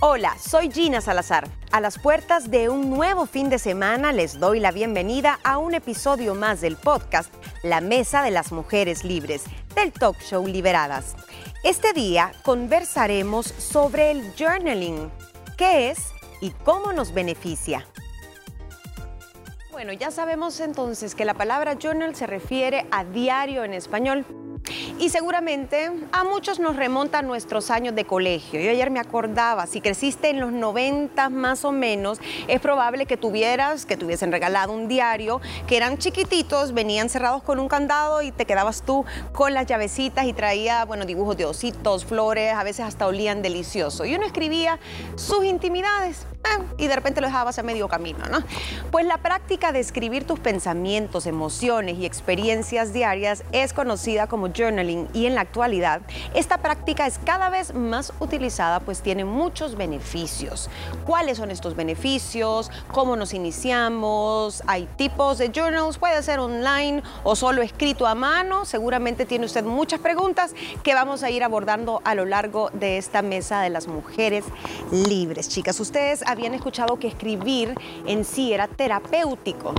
Hola, soy Gina Salazar. A las puertas de un nuevo fin de semana les doy la bienvenida a un episodio más del podcast La Mesa de las Mujeres Libres, del talk show Liberadas. Este día conversaremos sobre el journaling, qué es y cómo nos beneficia. Bueno, ya sabemos entonces que la palabra journal se refiere a diario en español y seguramente a muchos nos remonta a nuestros años de colegio. Yo ayer me acordaba, si creciste en los 90 más o menos, es probable que tuvieras, que te hubiesen regalado un diario, que eran chiquititos, venían cerrados con un candado y te quedabas tú con las llavecitas y traía, bueno, dibujos de ositos, flores, a veces hasta olían delicioso. Y uno escribía sus intimidades eh, y de repente lo dejabas a medio camino, ¿no? Pues la práctica de escribir tus pensamientos, emociones y experiencias diarias es conocida como journaling y en la actualidad esta práctica es cada vez más utilizada pues tiene muchos beneficios. ¿Cuáles son estos beneficios? ¿Cómo nos iniciamos? ¿Hay tipos de journals? ¿Puede ser online o solo escrito a mano? Seguramente tiene usted muchas preguntas que vamos a ir abordando a lo largo de esta mesa de las mujeres libres. Chicas, ustedes habían escuchado que escribir en sí era terapéutico.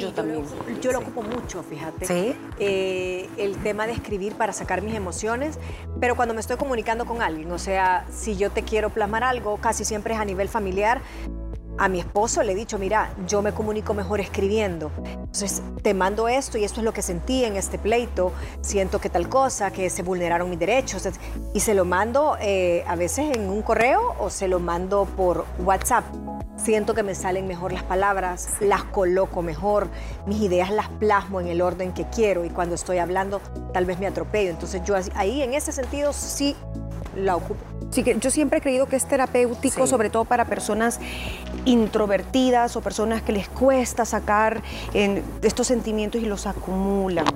Yo también. Yo lo ocupo mucho, fíjate. Sí. Eh, el tema de escribir para sacar mis emociones, pero cuando me estoy comunicando con alguien, o sea, si yo te quiero plasmar algo, casi siempre es a nivel familiar, a mi esposo le he dicho, mira, yo me comunico mejor escribiendo. Entonces, te mando esto y esto es lo que sentí en este pleito, siento que tal cosa, que se vulneraron mis derechos. Y se lo mando eh, a veces en un correo o se lo mando por WhatsApp. Siento que me salen mejor las palabras, las coloco mejor, mis ideas las plasmo en el orden que quiero y cuando estoy hablando tal vez me atropello. Entonces yo ahí en ese sentido sí la ocupo. Sí, que yo siempre he creído que es terapéutico, sobre todo para personas introvertidas o personas que les cuesta sacar estos sentimientos y los acumulan.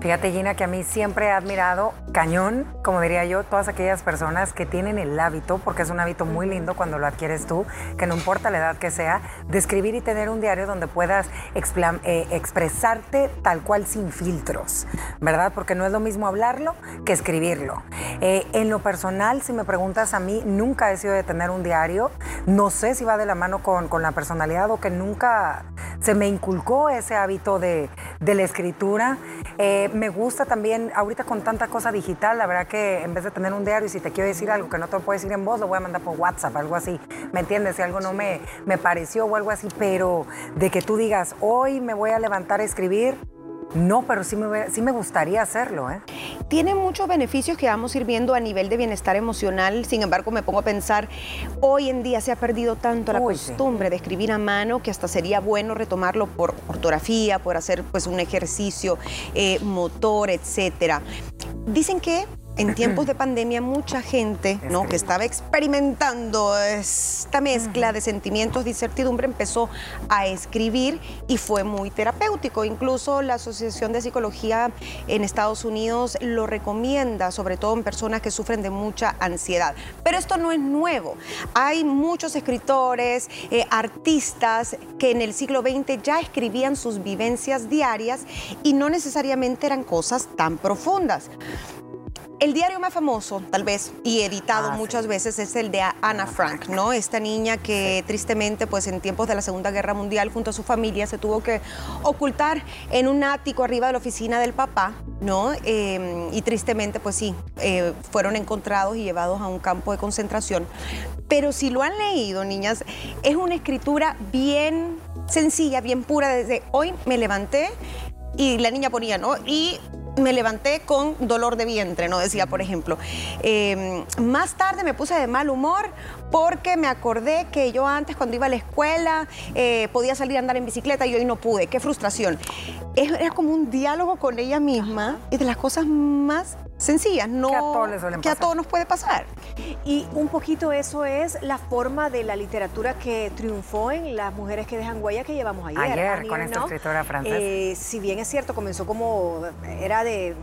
Fíjate, Gina, que a mí siempre he admirado cañón, como diría yo, todas aquellas personas que tienen el hábito, porque es un hábito muy lindo cuando lo adquieres tú, que no importa la edad que sea, de escribir y tener un diario donde puedas eh, expresarte tal cual sin filtros, ¿verdad? Porque no es lo mismo hablarlo que escribirlo. Eh, en lo personal, si me preguntas a mí, nunca he sido de tener un diario. No sé si va de la mano con, con la personalidad o que nunca se me inculcó ese hábito de, la escritura. Eh, me gusta también, ahorita con tanta cosa digital, la verdad que en vez de tener un diario y si te quiero decir algo que no te lo puedo decir en voz, lo voy a mandar por WhatsApp, algo así. ¿Me entiendes? Si algo no me, me pareció o algo así, pero de que tú digas, hoy me voy a levantar a escribir, no, pero sí me, sí me gustaría hacerlo. ¿eh? Tiene muchos beneficios que vamos a ir viendo a nivel de bienestar emocional. Sin embargo, me pongo a pensar, hoy en día se ha perdido tanto la costumbre de escribir a mano que hasta sería bueno retomarlo por ortografía, por hacer pues, un ejercicio eh, motor, etcétera. Dicen que en tiempos de pandemia mucha gente ¿no? que estaba experimentando esta mezcla de sentimientos de incertidumbre empezó a escribir y fue muy terapéutico. Incluso la Asociación de Psicología en Estados Unidos lo recomienda, sobre todo en personas que sufren de mucha ansiedad. Pero esto no es nuevo. Hay muchos escritores, eh, artistas que en el siglo XX ya escribían sus vivencias diarias y no necesariamente eran cosas tan profundas. El diario más famoso, tal vez, y editado ah, muchas veces, es el de Anna Frank, ¿no? Esta niña que tristemente, pues en tiempos de la Segunda Guerra Mundial, junto a su familia, se tuvo que ocultar en un ático arriba de la oficina del papá, ¿no? Em, y tristemente, pues sí, eh, fueron encontrados y llevados a un campo de concentración. Pero si lo han leído, niñas, es una escritura bien sencilla, bien pura. Desde hoy me levanté y la niña ponía, ¿no? Y me levanté con dolor de vientre, ¿no? Decía, por ejemplo. Em, más tarde me puse de mal humor porque me acordé que yo antes cuando iba a la escuela eh, podía salir a andar en bicicleta y hoy no pude. Qué frustración. Era como un diálogo con ella misma y de las cosas más sencillas, no que a todos, nos puede pasar. Y un poquito eso es la forma de la literatura que triunfó en las mujeres que dejan huella que llevamos ayer. Ayer, con esta escritora francesa. Eh, si bien es cierto, comenzó como, era de,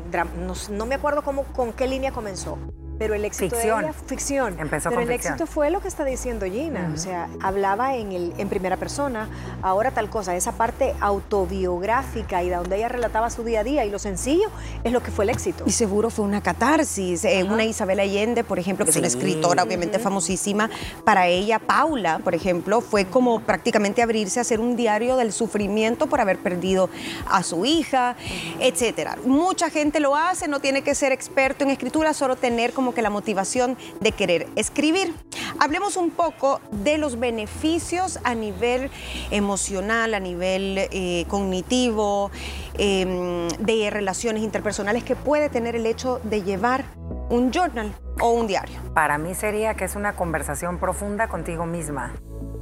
no, me acuerdo cómo, con qué línea comenzó, pero el éxito ficción. de ella, ficción. Empezó pero el éxito fue lo que está diciendo Gina, o sea, hablaba en, el, en primera persona, ahora tal cosa, esa parte autobiográfica y donde ella relataba su día a día y lo sencillo es lo que fue el éxito. Y seguro fue una catarsis, eh, una Isabel Allende, por ejemplo, que es una escritora obviamente famosísima, para ella Paula, por ejemplo, fue como prácticamente abrirse a hacer un diario del sufrimiento por haber perdido a su hija, etcétera. Mucha gente lo hace, no tiene que ser experto en escritura, solo tener como que la motivación de querer escribir. Hablemos un poco de los beneficios a nivel emocional, a nivel eh, cognitivo, em, de relaciones interpersonales que puede tener el hecho de llevar un journal o un diario. Para mí sería que es una conversación profunda contigo misma.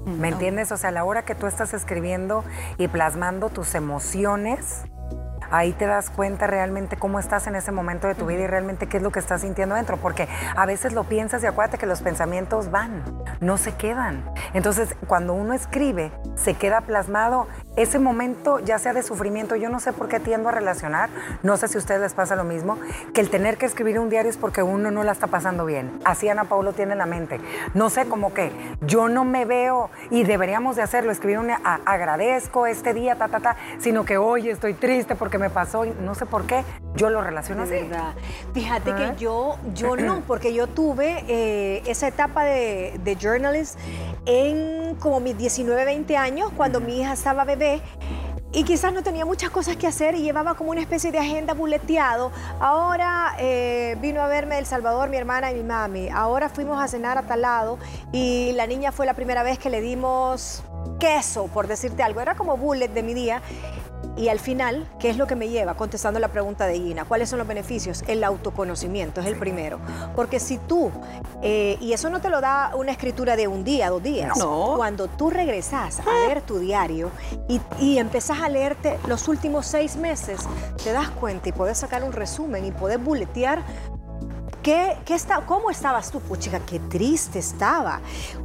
Mm, ¿Me entiendes? O sea, a la hora que tú estás escribiendo y plasmando tus emociones, ahí te das cuenta realmente cómo estás en ese momento de tu vida y realmente qué es lo que estás sintiendo dentro, porque a veces lo piensas y acuérdate que los pensamientos van, no se quedan. Entonces, cuando uno escribe, se queda plasmado ese momento, ya sea de sufrimiento, yo no sé por qué tiendo a relacionar, no sé si a ustedes les pasa lo mismo, que el tener que escribir un diario es porque uno no la está pasando bien. Así Ana Paulo tiene en la mente. No sé, como que yo no me veo y deberíamos de hacerlo, escribir un agradezco este día, ta, ta, ta, sino que hoy estoy triste porque me pasó y no sé por qué, yo lo relaciono de Verdad. Fíjate que yo, yo no, porque yo tuve eh, esa etapa de, de journalist en como mis 19, 20 años, cuando mi hija estaba bebé y quizás no tenía muchas cosas que hacer y llevaba como una especie de agenda buleteado. Ahora eh, vino a verme El Salvador mi hermana y mi mami. Ahora fuimos a cenar a tal lado y la niña fue la primera vez que le dimos queso, por decirte algo. Era como bullet de mi día. Y al final, ¿qué es lo que me lleva? Contestando la pregunta de Gina, ¿cuáles son los beneficios? El autoconocimiento es el primero. Porque si tú, eh, y eso no te lo da una escritura de un día, dos días, no. cuando tú regresas a leer tu diario y, y empezás a leerte los últimos seis meses, te das cuenta y puedes sacar un resumen y puedes buletear ¿Qué, está, ¿Cómo estabas tú? Puchica, qué triste estaba.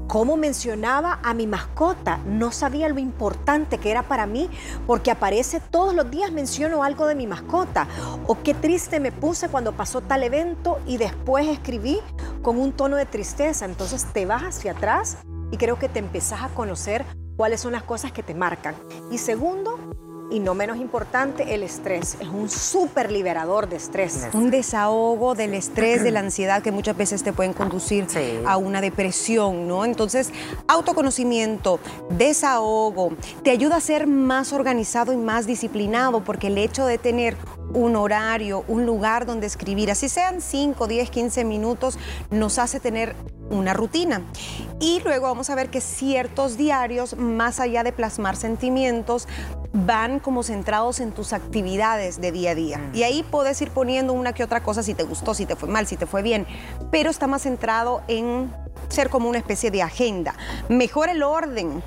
¿Cómo mencionaba a mi mascota? No sabía lo importante que era para mí porque aparece todos los días menciono algo de mi mascota. O qué triste me puse cuando pasó tal evento y después escribí con un tono de tristeza. Entonces te vas hacia atrás y creo que te empezás a conocer cuáles son las cosas que te marcan. Y segundo, y no menos importante, el estrés. Es un súper liberador de estrés. Un desahogo del estrés, de la ansiedad que muchas veces te pueden conducir a una depresión, ¿no? Entonces, autoconocimiento, desahogo, te ayuda a ser más organizado y más disciplinado porque el hecho de tener un horario, un lugar donde escribir, así sean 5, 10, 15 minutos, nos hace tener una rutina. Y luego vamos a ver que ciertos diarios, más allá de plasmar sentimientos, van como centrados en tus actividades de día a día. Mm. Y ahí puedes ir poniendo una que otra cosa si te gustó, si te fue mal, si te fue bien, pero está más centrado en ser como una especie de agenda. Mejora el orden,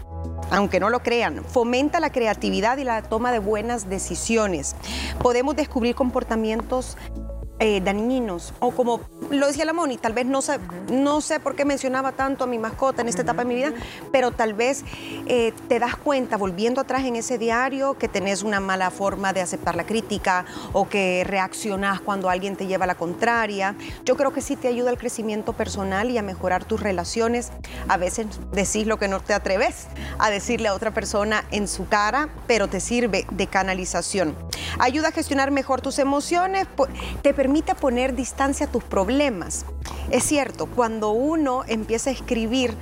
aunque no lo crean, fomenta la creatividad y la toma de buenas decisiones. Podemos descubrir comportamientos eh, dañinos o como lo decía la Moni, tal vez no sé, no sé por qué mencionaba tanto a mi mascota en esta etapa de mi vida, pero tal vez eh, te das cuenta volviendo atrás en ese diario que tenés una mala forma de aceptar la crítica o que reaccionás cuando alguien te lleva a la contraria. Yo creo que sí te ayuda al crecimiento personal y a mejorar tus relaciones. A veces decís lo que no te atreves a decirle a otra persona en su cara, pero te sirve de canalización. Ayuda a gestionar mejor tus emociones, te permite permite poner distancia a tus problemas. Es cierto, cuando uno empieza a escribir,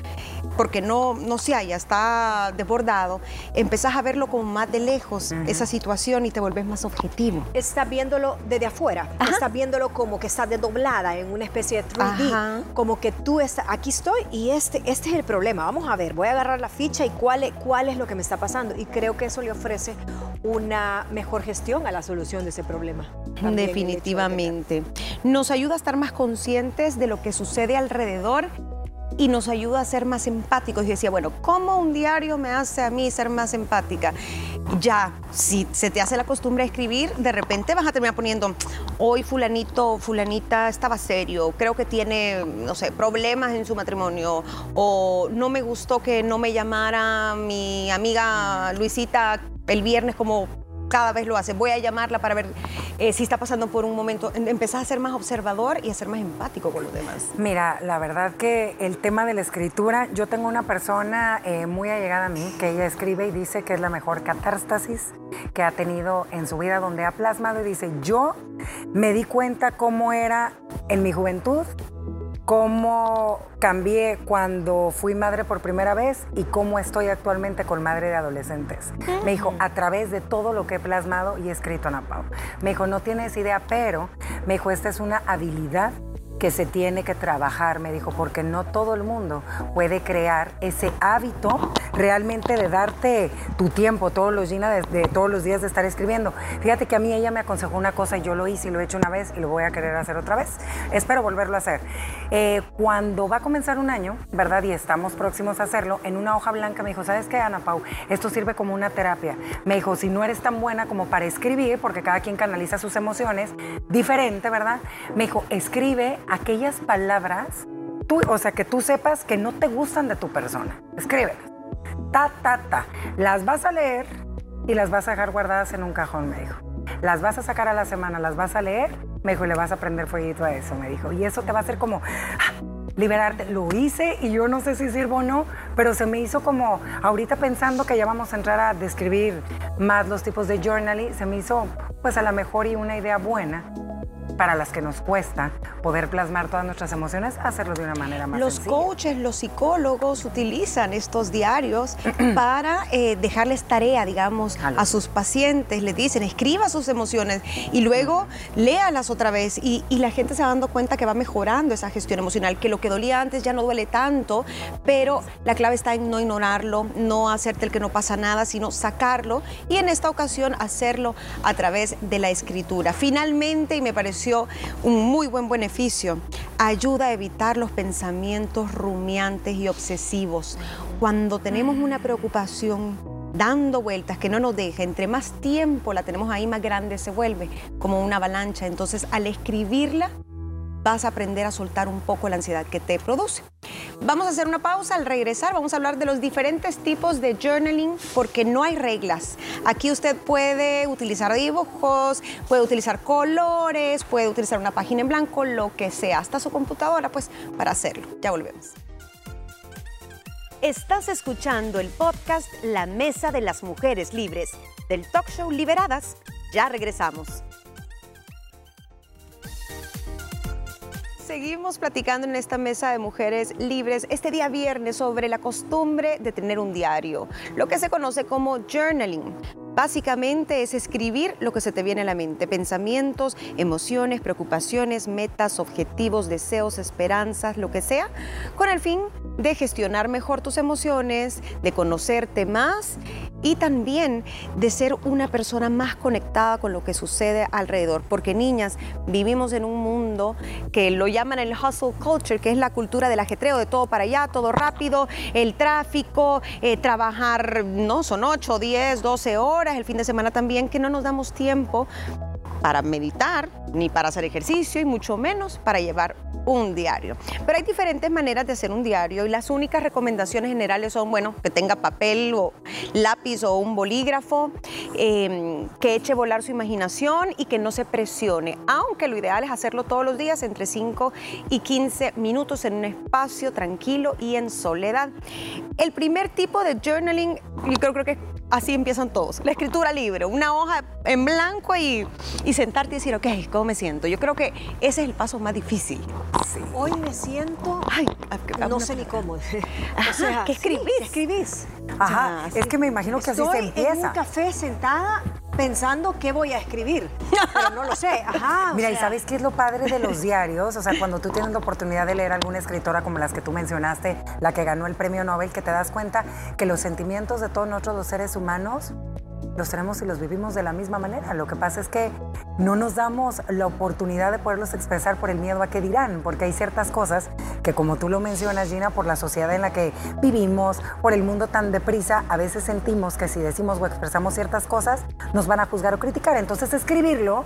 porque no, no se haya, está desbordado, empezás a verlo como más de lejos, esa situación, y te vuelves más objetivo. Estás viéndolo desde afuera, estás viéndolo como que está desdoblada en una especie de 3D, como que tú estás, aquí estoy y este, este es el problema. Vamos a ver, voy a agarrar la ficha y cuál es, cuál es lo que me está pasando. Y creo que eso le ofrece una mejor gestión a la solución de ese problema. Definitivamente. Nos ayuda a estar más conscientes de lo que sucede alrededor y nos ayuda a ser más empáticos. Y decía, bueno, ¿cómo un diario me hace a mí ser más empática? Ya, si se te hace la costumbre de escribir, de repente vas a terminar poniendo, hoy fulanito, fulanita estaba serio, creo que tiene, no sé, problemas en su matrimonio, o no me gustó que no me llamara mi amiga Luisita el viernes como cada vez lo haces. Voy a llamarla para ver eh, si está pasando por un momento. Empezás a ser más observador y a ser más empático con los demás. Mira, la verdad que el tema de la escritura, yo tengo una persona eh, muy allegada a mí que ella escribe y dice que es la mejor catástasis que ha tenido en su vida, donde ha plasmado y dice, yo me di cuenta cómo era en mi juventud cómo cambié cuando fui madre por primera vez y cómo estoy actualmente con madre de adolescentes. Me dijo, a través de todo lo que he plasmado y escrito, Ana Pau. Me dijo, no tienes idea, pero me dijo, esta es una habilidad que se tiene que trabajar, me dijo, porque no todo el mundo puede crear ese hábito realmente de darte tu tiempo todos los, días de, todos los días de estar escribiendo. Fíjate que a mí ella me aconsejó una cosa y yo lo hice y lo he hecho una vez y lo voy a querer hacer otra vez. Espero volverlo a hacer. Eh, cuando va a comenzar un año, ¿verdad? Y estamos próximos a hacerlo, en una hoja blanca me dijo, ¿sabes qué, Ana Pau? Esto sirve como una terapia. Me dijo, si no eres tan buena como para escribir, porque cada quien canaliza sus emociones diferente, ¿verdad? Me dijo, escribe aquellas palabras, tú, o sea, que tú sepas que no te gustan de tu persona. Escríbelas. Ta, ta, ta. Las vas a leer y las vas a dejar guardadas en un cajón, me dijo. Las vas a sacar a la semana, las vas a leer, me dijo, y le vas a prender fueguito a eso, me dijo. Y eso te va a hacer como ah, liberarte. Lo hice y yo no sé si sirvo o no, pero se me hizo como, ahorita pensando que ya vamos a entrar a describir más los tipos de journaling, se me hizo pues a lo mejor y una idea buena para las que nos cuesta poder plasmar todas nuestras emociones, hacerlo de una manera más los sencilla. Coaches, los psicólogos utilizan estos diarios para eh, dejarles tarea, digamos, a sus pacientes. Les dicen, escriba sus emociones y luego léalas otra vez. Y, y la gente se va dando cuenta que va mejorando esa gestión emocional, que lo que dolía antes ya no duele tanto, pero la clave está en no ignorarlo, no hacerte el que no pasa nada, sino sacarlo y en esta ocasión hacerlo a través de la escritura. Finalmente, y me pareció un muy buen beneficio. Ayuda a evitar los pensamientos rumiantes y obsesivos. Cuando tenemos una preocupación dando vueltas que no nos deja, entre más tiempo la tenemos ahí, más grande se vuelve, como una avalancha. Entonces, al escribirla, vas a aprender a soltar un poco la ansiedad que te produce. Vamos a hacer una pausa. Al regresar vamos a hablar de los diferentes tipos de journaling porque no hay reglas. Aquí usted puede utilizar dibujos, puede utilizar colores, puede utilizar una página en blanco, lo que sea, hasta su computadora, pues para hacerlo. Ya volvemos. Estás escuchando el podcast La Mesa de las Mujeres Libres del talk show Liberadas. Ya regresamos. Seguimos platicando en esta mesa de mujeres libres este día viernes sobre la costumbre de tener un diario, lo que se conoce como journaling. Básicamente es escribir lo que se te viene a la mente, pensamientos, emociones, preocupaciones, metas, objetivos, deseos, esperanzas, lo que sea, con el fin de gestionar mejor tus emociones, de conocerte más y también de ser una persona más conectada con lo que sucede alrededor. Porque niñas, vivimos en un mundo que lo llaman el hustle culture, que es la cultura del ajetreo, de todo para allá, todo rápido, el tráfico, eh, trabajar, no, son 8, 10, 12 horas, el fin de semana también, que no nos damos tiempo para meditar, ni para hacer ejercicio y mucho menos para llevar un diario. Pero hay diferentes maneras de hacer un diario y las únicas recomendaciones generales son, bueno, que tenga papel o lápiz o un bolígrafo, em, que eche volar su imaginación y que no se presione, aunque lo ideal es hacerlo todos los días entre 5 y 15 minutos en un espacio tranquilo y en soledad. El primer tipo de journaling, yo creo, creo que así empiezan todos. La escritura libre, una hoja en blanco y, y, sentarte y decir, ok, ¿cómo me siento? Yo creo que ese es el paso más difícil. Hoy me siento, Ay, no sé ni cómo. o sea, ¿qué escribís? ¿qué escribís? Ajá, es que me imagino que así se empieza. en un café sentada pensando qué voy a escribir, pero no lo sé. Ajá, Mira, ¿y sabes qué es lo padre de los diarios? O sea, cuando tú tienes la oportunidad de leer a alguna escritora como las que tú mencionaste, la que ganó el premio Nobel, que te das cuenta que los sentimientos de todos nosotros los seres humanos los tenemos y los vivimos de la misma manera. Lo que pasa es que no nos damos la oportunidad de poderlos expresar por el miedo a qué dirán, porque hay ciertas cosas que como tú lo mencionas, Gina, por la sociedad en la que vivimos, por el mundo tan deprisa, a veces sentimos que si decimos o expresamos ciertas cosas, nos van a juzgar o criticar. Entonces escribirlo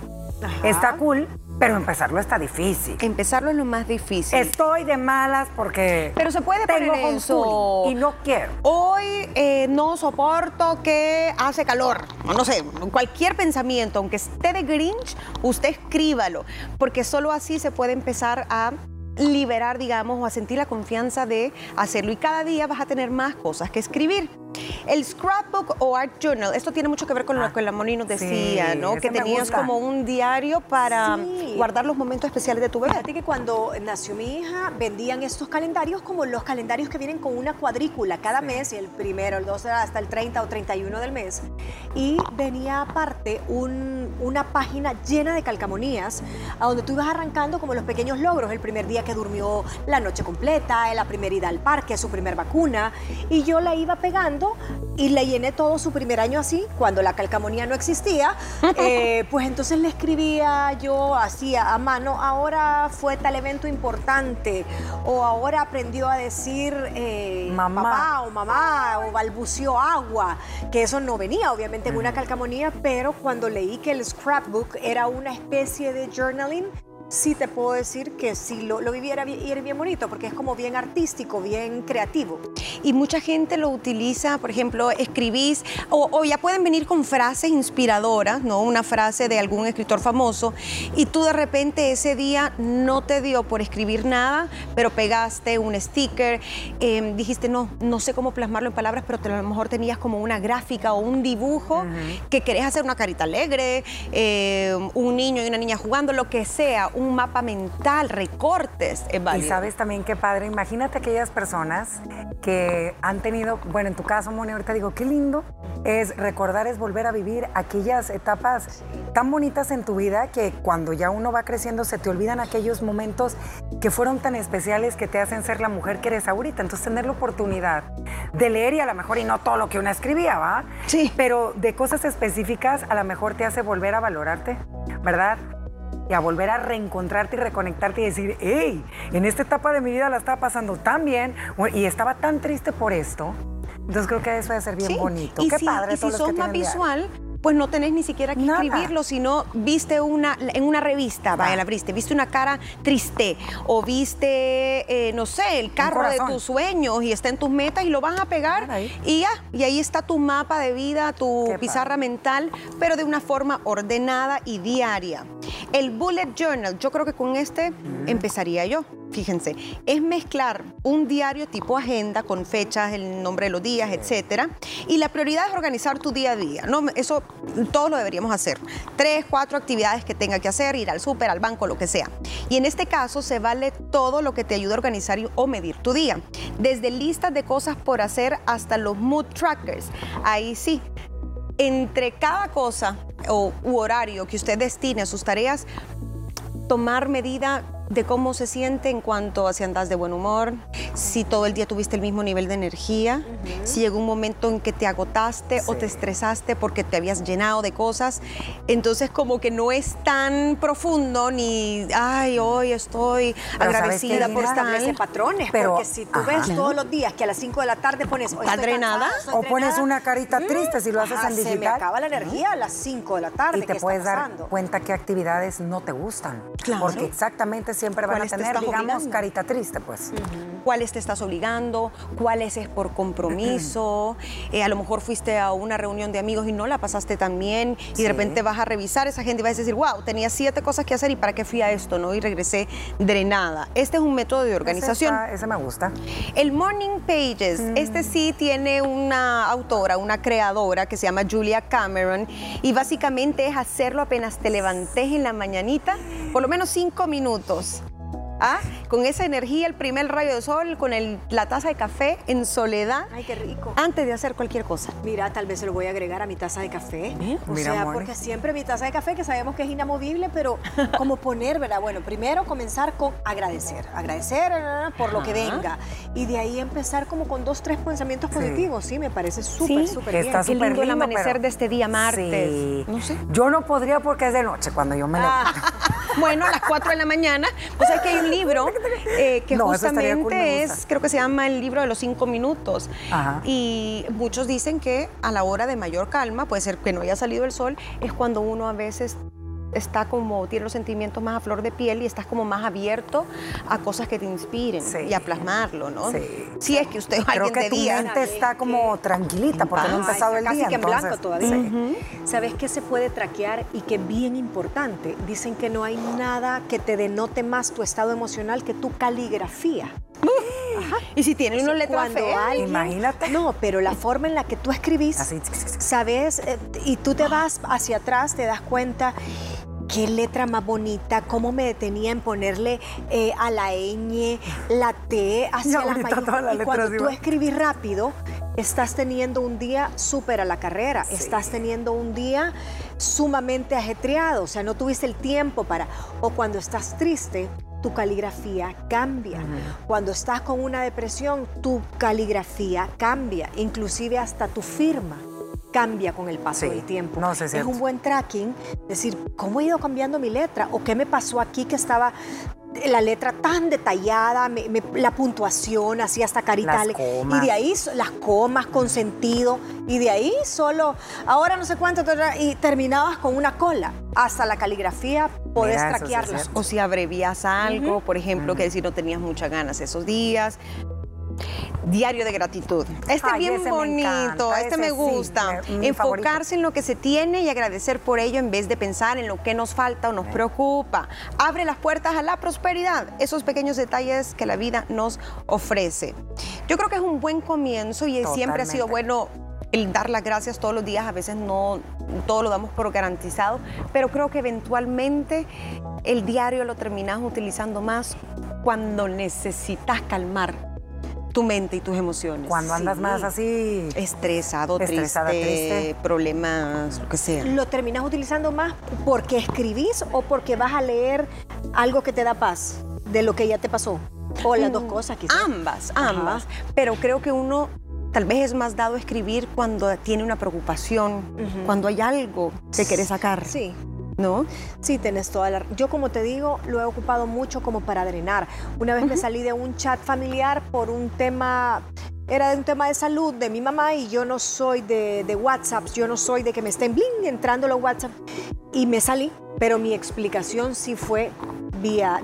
está cool Pero empezarlo está difícil. Empezarlo es lo más difícil. Estoy de malas porque. Pero se puede tengo poner eso. Y no quiero. Hoy eh, no soporto que hace calor. No sé, cualquier pensamiento, aunque esté de Grinch, usted escríbalo. Porque solo así se puede empezar a liberar, digamos, o a sentir la confianza de hacerlo. Y cada día vas a tener más cosas que escribir. El scrapbook o art journal, esto tiene mucho que ver con lo ah, que la Moni nos decía, ¿no? Que tenías como un diario para guardar los momentos especiales de tu vida. Fíjate que cuando nació mi hija vendían estos calendarios como los calendarios que vienen con una cuadrícula cada mes, el primero, el 12 hasta el 30 o 31 del mes. Y venía aparte una página llena de calcamonías a donde tú ibas arrancando como los pequeños logros, el primer día que durmió la noche completa, la primera ida al parque, su primer vacuna. Y yo la iba pegando y le llené todo su primer año así, cuando la calcamonía no existía, eh, pues entonces le escribía yo así a mano, ahora fue tal evento importante, o ahora aprendió a decir eh, mamá. papá o mamá, o balbució agua, que eso no venía obviamente en una calcamonía, pero cuando leí que el scrapbook era una especie de journaling, sí te puedo decir que sí lo, lo viviera bien, y bien bonito, porque es como bien artístico, bien creativo. Y mucha gente lo utiliza, por ejemplo, escribís, o, ya pueden venir con frases inspiradoras, ¿no? Una frase de algún escritor famoso, y tú de repente ese día no te dio por escribir nada, pero pegaste un sticker, em, dijiste, no, no sé cómo plasmarlo en palabras, pero a lo mejor tenías como una gráfica o un dibujo que querés hacer una carita alegre, em, un niño y una niña jugando, lo que sea, un mapa mental, recortes. y sabes también qué padre, imagínate aquellas personas que han tenido, bueno, en tu caso, Moni, ahorita digo, qué lindo es recordar, es volver a vivir aquellas etapas tan bonitas en tu vida que cuando ya uno va creciendo se te olvidan aquellos momentos que fueron tan especiales que te hacen ser la mujer que eres ahorita. Entonces, tener la oportunidad de leer y a lo mejor, y no todo lo que una escribía, ¿va? Sí. Pero de cosas específicas, a lo mejor te hace volver a valorarte, ¿verdad? Y a volver a reencontrarte y reconectarte y decir, hey, en esta etapa de mi vida la estaba pasando tan bien y estaba tan triste por esto. Entonces creo que eso debe ser bien bonito. Y Qué padre. Y si sos más visual, pues no tenés ni siquiera que escribirlo, sino viste una, en una revista, vaya, la abriste, viste una cara triste o viste, eh, no sé, el carro de tus sueños y está en tus metas y lo vas a pegar y ya, y ahí está tu mapa de vida, tu pizarra mental, pero de una forma ordenada y diaria. El bullet journal, yo creo que con este empezaría yo. Fíjense, es mezclar un diario tipo agenda con fechas, el nombre de los días, etcétera. Y la prioridad es organizar tu día a día. ¿no? Eso todos lo deberíamos hacer. Tres, cuatro actividades que tenga que hacer, ir al súper, al banco, lo que sea. Y en este caso se vale todo lo que te ayude a organizar o medir tu día. Desde listas de cosas por hacer hasta los mood trackers. Ahí sí, entre cada cosa o u horario que usted destine a sus tareas, tomar medida de cómo se siente en cuanto a si andas de buen humor, si todo el día tuviste el mismo nivel de energía, si llegó un momento en que te agotaste o te estresaste porque te habías llenado de cosas. Entonces como que no es tan profundo ni, ay, hoy estoy agradecida por estar... Establece patrones, pero, porque si tú ves todos los días que a las 5 de la tarde pones... ¿Está drenada? o pones una carita triste si lo haces en digital. Se me acaba la energía a las 5 de la tarde. Y te puedes dar cuenta qué actividades no te gustan. Porque exactamente siempre van a tener, digamos, carita triste, pues. ¿Cuáles te estás obligando? ¿Cuáles es por compromiso? Eh, a lo mejor fuiste a una reunión de amigos y no la pasaste tan bien y de repente vas a revisar esa gente y vas a decir, wow, tenía siete cosas que hacer y para qué fui a esto, ¿no? Y regresé drenada. Este es un método de organización. Ese, me gusta. El Morning Pages, mm. este sí tiene una autora, una creadora que se llama Julia Cameron y básicamente es hacerlo apenas te levantes en la mañanita, por lo menos cinco minutos ¿Ah? Con esa energía, el primer rayo de sol, con la taza de café en soledad. Ay, qué rico. Antes de hacer cualquier cosa. Mira, tal vez se lo voy a agregar a mi taza de café. ¿Eh? O sea, porque siempre mi taza de café, que sabemos que es inamovible, pero como poner, ¿verdad? Bueno, primero comenzar con agradecer. Agradecer ah, por lo que venga. Y de ahí empezar como con dos, tres pensamientos positivos. Sí, me parece súper, súper bien. Está súper lindo el amanecer de este día martes. No sé. Yo no podría porque es de noche cuando yo me ah. levanto. bueno, a las 4 de la mañana. Pues hay que hay un libro eh, que justamente es, creo que se llama el libro de los cinco minutos. Y muchos dicen que a la hora de mayor calma, puede ser que no haya salido el sol, es cuando uno a veces está como, tiene los sentimientos más a flor de piel y estás como más abierto a cosas que te inspiren y a plasmarlo, ¿no? Sí. Si es que usted Creo que tu mente está como tranquilita porque no ha empezado el día. Casi que en blanco todavía. ¿Sabes qué se puede traquear y que bien importante? Dicen que no hay nada que te denote más tu estado emocional que tu caligrafía. Y si tiene una letra fea, imagínate. No, pero la forma en la que tú escribís, sabes, eh, y tú te vas hacia atrás, te das cuenta qué letra más bonita, cómo me detenía en ponerle eh, a la ñ, la T hacia la mayúsculas. Y cuando tú escribís rápido, estás teniendo un día súper a la carrera, estás teniendo un día sumamente ajetreado, o sea, no tuviste el tiempo para... O cuando estás triste, tu caligrafía cambia. Cuando estás con una depresión, tu caligrafía cambia, inclusive hasta tu firma cambia con el paso del tiempo. No, es un buen tracking, decir, ¿cómo he ido cambiando mi letra? ¿O qué me pasó aquí que estaba la letra tan detallada, la puntuación, así hasta carita. Y de ahí las comas con sentido. Y de ahí solo, ahora no sé cuánto, y terminabas con una cola. Hasta la caligrafía podés traquearla. o si abrevías algo, por ejemplo, que decir no tenías muchas ganas esos días. Diario de gratitud. Este es bien bonito, este me gusta. Enfocarse en lo que se tiene y agradecer por ello en vez de pensar en lo que nos falta o nos preocupa. Abre las puertas a la prosperidad, esos pequeños detalles que la vida nos ofrece. Yo creo que es un buen comienzo y siempre ha sido bueno el dar las gracias todos los días, a veces no todo lo damos por garantizado, pero creo que eventualmente el diario lo terminas utilizando más cuando necesitas calmar tu mente y tus emociones. Cuando andas más así... Estresado, triste, problemas, lo que sea. ¿Lo terminas utilizando más porque escribís o porque vas a leer algo que te da paz de lo que ya te pasó? O las dos mm, cosas quizás. Ambas, ambas. Pero creo que uno tal vez es más dado a escribir cuando tiene una preocupación, cuando hay algo que quiere sacar. Sí. ¿No? Sí, tenés toda la... Yo, como te digo, lo he ocupado mucho como para drenar. Una vez me salí de un chat familiar por un tema... Era de un tema de salud de mi mamá y yo no soy de, de WhatsApp, yo no soy de que me estén bling entrando los WhatsApp. Y me salí, pero mi explicación sí fue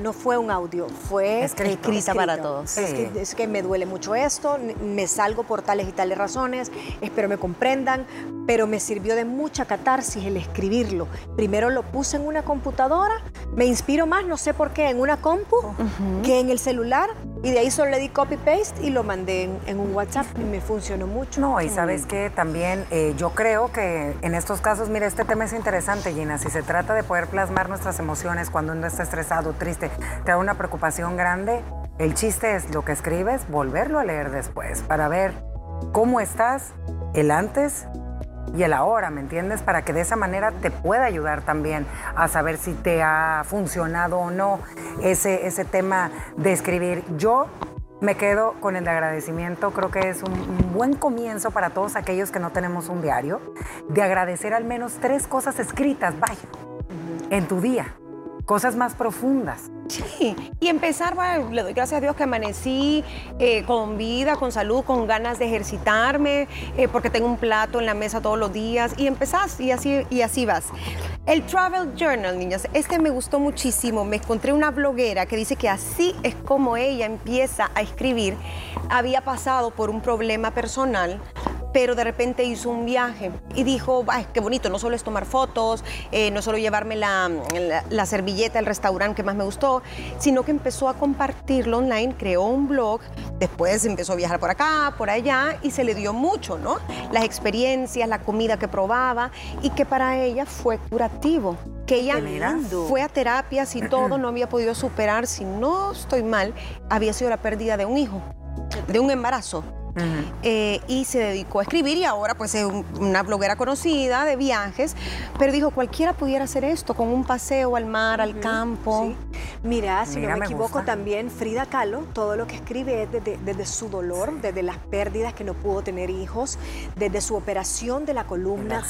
no fue un audio, fue escrita para todos. Es, que, me duele mucho esto, me salgo por tales y tales razones, espero me comprendan, pero me sirvió de mucha catarsis el escribirlo. Primero lo puse en una computadora, me inspiro más, no sé por qué, en una compu que en el celular y de ahí solo le di copy-paste y lo mandé en, un WhatsApp y me funcionó mucho. No, y sabes que también eh, yo creo que en estos casos, mira, este tema es interesante, Gina, si se trata de poder plasmar nuestras emociones cuando uno está estresado, triste, te da una preocupación grande, el chiste es lo que escribes, volverlo a leer después para ver cómo estás, el antes y el ahora, ¿me entiendes? Para que de esa manera te pueda ayudar también a saber si te ha funcionado o no ese, ese tema de escribir. Yo me quedo con el agradecimiento, creo que es un, buen comienzo para todos aquellos que no tenemos un diario, de agradecer al menos tres cosas escritas, vaya, en tu día cosas más profundas. Sí, y empezar, bueno, le doy gracias a Dios que amanecí eh, con vida, con salud, con ganas de ejercitarme, eh, porque tengo un plato en la mesa todos los días, y empezás y así, y así vas. El Travel Journal, niñas, este me gustó muchísimo. Me encontré una bloguera que dice que así es como ella empieza a escribir. Había pasado por un problema personal, pero de repente hizo un viaje y dijo, Ay, qué bonito, no solo es tomar fotos, eh, no solo llevarme la, la, servilleta al restaurante que más me gustó, sino que empezó a compartirlo online, creó un blog, después empezó a viajar por acá, por allá y se le dio mucho, ¿no? Las experiencias, la comida que probaba y que para ella fue curativo que ella fue a terapias y todo, no había podido superar, si no estoy mal, había sido la pérdida de un hijo, de un embarazo. Eh, y se dedicó a escribir y ahora pues es una bloguera conocida de viajes, pero dijo cualquiera pudiera hacer esto con un paseo al mar, al campo. Mira, si no me, equivoco también Frida Kahlo, todo lo que escribe es desde, su dolor, desde las pérdidas que no pudo tener hijos, desde su operación de la columna,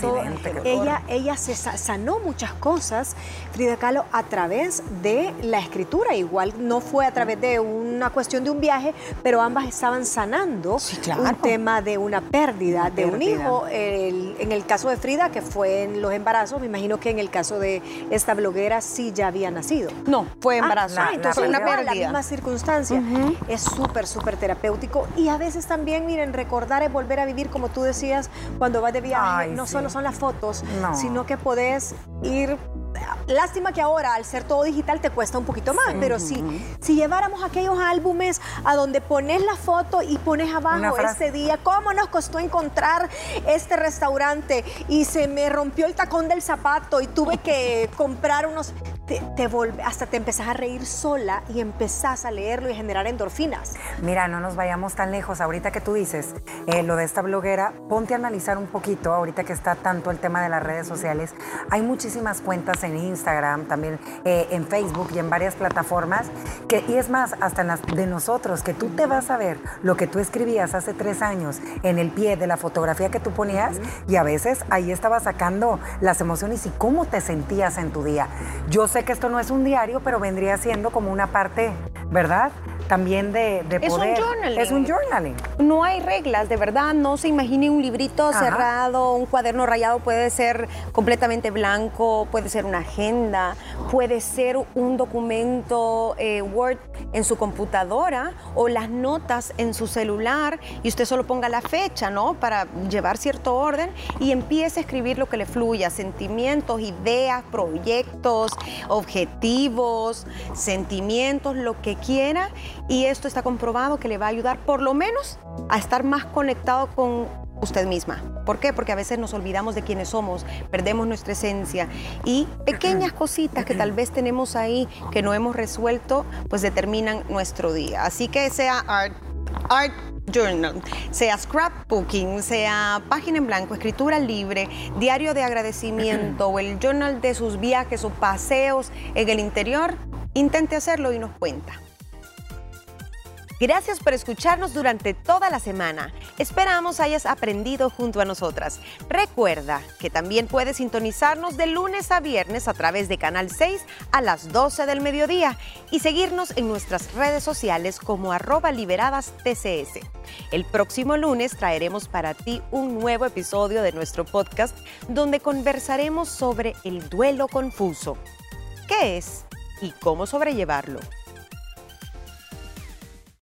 ella, ella se sanó muchas cosas, Frida Kahlo, a través de la escritura, igual no fue a través de una cuestión de un viaje, pero ambas estaban sanando un tema de una pérdida de un hijo. en el caso de Frida, que fue en los embarazos, me imagino que en el caso de esta bloguera sí ya había nacido. No, fue ah, embarazo. Ah, entonces una pérdida. la misma circunstancia. Es súper, súper terapéutico. Y a veces también, miren, recordar es volver a vivir, como tú decías, cuando vas de viaje. no solo son las fotos, sino que podés ir Lástima que ahora, al ser todo digital, te cuesta un poquito más, pero si, si lleváramos aquellos álbumes a donde pones la foto y pones abajo este día, cómo nos costó encontrar este restaurante y se me rompió el tacón del zapato y tuve que comprar unos te, hasta te empezás a reír sola y empezás a leerlo y generar endorfinas. Mira, no nos vayamos tan lejos. Ahorita que tú dices eh, lo de esta bloguera, ponte a analizar un poquito, ahorita que está tanto el tema de las redes sociales. Hay muchísimas cuentas en Instagram, también eh, en Facebook y en varias plataformas. Que, y es más, hasta las de nosotros, que tú te vas a ver lo que tú escribías hace tres años en el pie de la fotografía que tú ponías y a veces ahí estabas sacando las emociones y cómo te sentías en tu día. Yo sé que esto no es un diario, pero vendría siendo como una parte, ¿verdad? También de, de poder. Es un journaling. Es un journaling. No hay reglas, de verdad. No se imagine un librito cerrado, un cuaderno rayado puede ser completamente blanco, puede ser una agenda, puede ser un documento eh, Word en su computadora o las notas en su celular y usted solo ponga la fecha, ¿no? Para llevar cierto orden y empiece a escribir lo que le fluya, sentimientos, ideas, proyectos, objetivos, sentimientos, lo que quiera. Y esto está comprobado que le va a ayudar por lo menos a estar más conectado con usted misma. ¿Por qué? Porque a veces nos olvidamos de quiénes somos, perdemos nuestra esencia y pequeñas cositas que tal vez tenemos ahí que no hemos resuelto, pues determinan nuestro día. Así que sea art, art journal, sea scrapbooking, sea página en blanco, escritura libre, diario de agradecimiento o el journal de sus viajes o paseos en el interior, intente hacerlo y nos cuenta. Gracias por escucharnos durante toda la semana. Esperamos hayas aprendido junto a nosotras. Recuerda que también puedes sintonizarnos de lunes a viernes a través de Canal 6 a las 12 del mediodía y seguirnos en nuestras redes sociales como arroba liberadas TCS. El próximo lunes traeremos para ti un nuevo episodio de nuestro podcast donde conversaremos sobre el duelo confuso. ¿Qué es y cómo sobrellevarlo?